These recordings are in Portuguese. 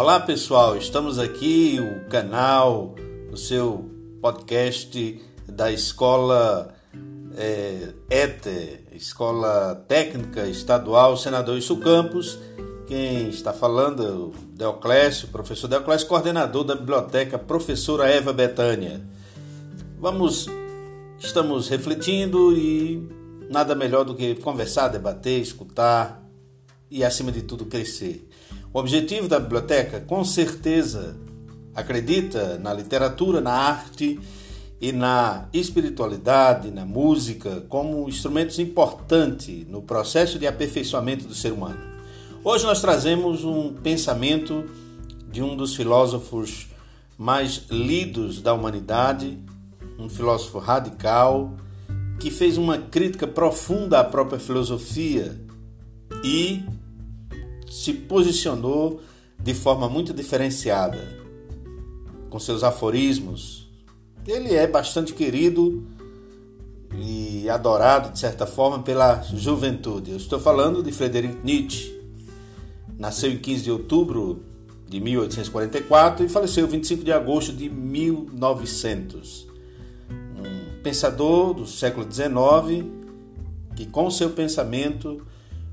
Olá pessoal, estamos aqui, o canal, o seu podcast da escola é, ETE, Escola Técnica Estadual Senador Isso Campos. Quem está falando é o Deoclésio, professor Deoclésio, coordenador da biblioteca, professora Eva Betânia. Vamos, estamos refletindo e nada melhor do que conversar, debater, escutar e, acima de tudo, crescer. O objetivo da biblioteca, com certeza, acredita na literatura, na arte e na espiritualidade, na música, como instrumentos importantes no processo de aperfeiçoamento do ser humano. Hoje nós trazemos um pensamento de um dos filósofos mais lidos da humanidade, um filósofo radical, que fez uma crítica profunda à própria filosofia e se posicionou de forma muito diferenciada, com seus aforismos. Ele é bastante querido e adorado, de certa forma, pela juventude. Eu estou falando de Friedrich Nietzsche. Nasceu em 15 de outubro de 1844 e faleceu 25 de agosto de 1900. Um pensador do século XIX que, com seu pensamento,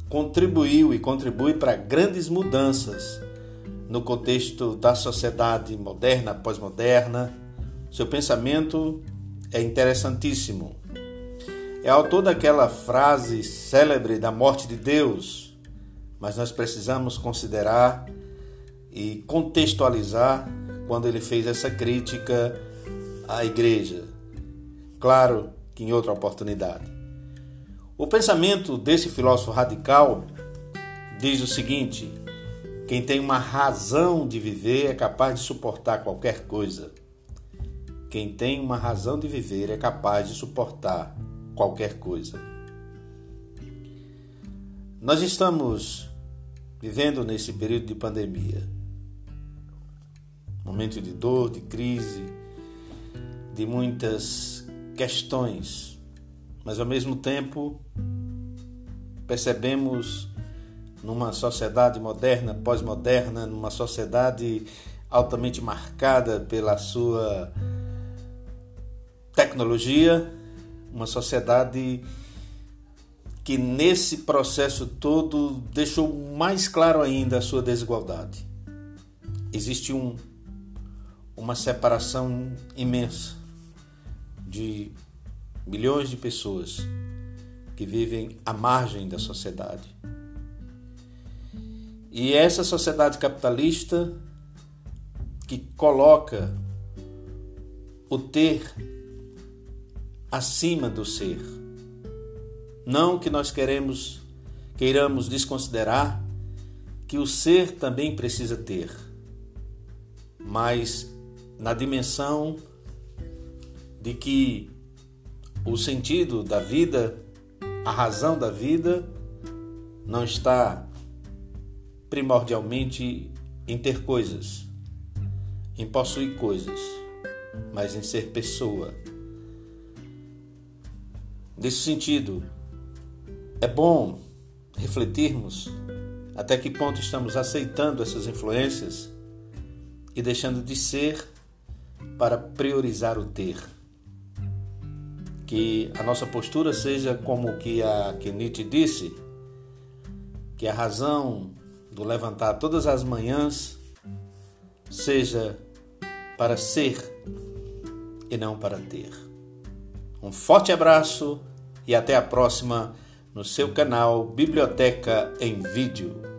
contribuiu e contribui para grandes mudanças no contexto da sociedade moderna, pós-moderna. Seu pensamento é interessantíssimo. É autor daquela frase célebre da morte de Deus, mas nós precisamos considerar e contextualizar quando ele fez essa crítica à igreja. Claro que em outra oportunidade. O pensamento desse filósofo radical diz o seguinte: quem tem uma razão de viver é capaz de suportar qualquer coisa. Quem tem uma razão de viver é capaz de suportar qualquer coisa. Nós estamos vivendo nesse período de pandemia. Momento de dor, de crise, de muitas questões mas ao mesmo tempo percebemos numa sociedade moderna, pós-moderna, numa sociedade altamente marcada pela sua tecnologia, uma sociedade que nesse processo todo deixou mais claro ainda a sua desigualdade. Existe um, uma separação imensa de milhões de pessoas que vivem à margem da sociedade. E essa sociedade capitalista que coloca o ter acima do ser. Não que nós queremos queiramos desconsiderar que o ser também precisa ter, mas na dimensão de que o sentido da vida, a razão da vida, não está primordialmente em ter coisas, em possuir coisas, mas em ser pessoa. Nesse sentido, é bom refletirmos até que ponto estamos aceitando essas influências e deixando de ser para priorizar o ter que a nossa postura seja como que a que Nietzsche disse, que a razão do levantar todas as manhãs seja para ser e não para ter. Um forte abraço e até a próxima no seu canal Biblioteca em Vídeo.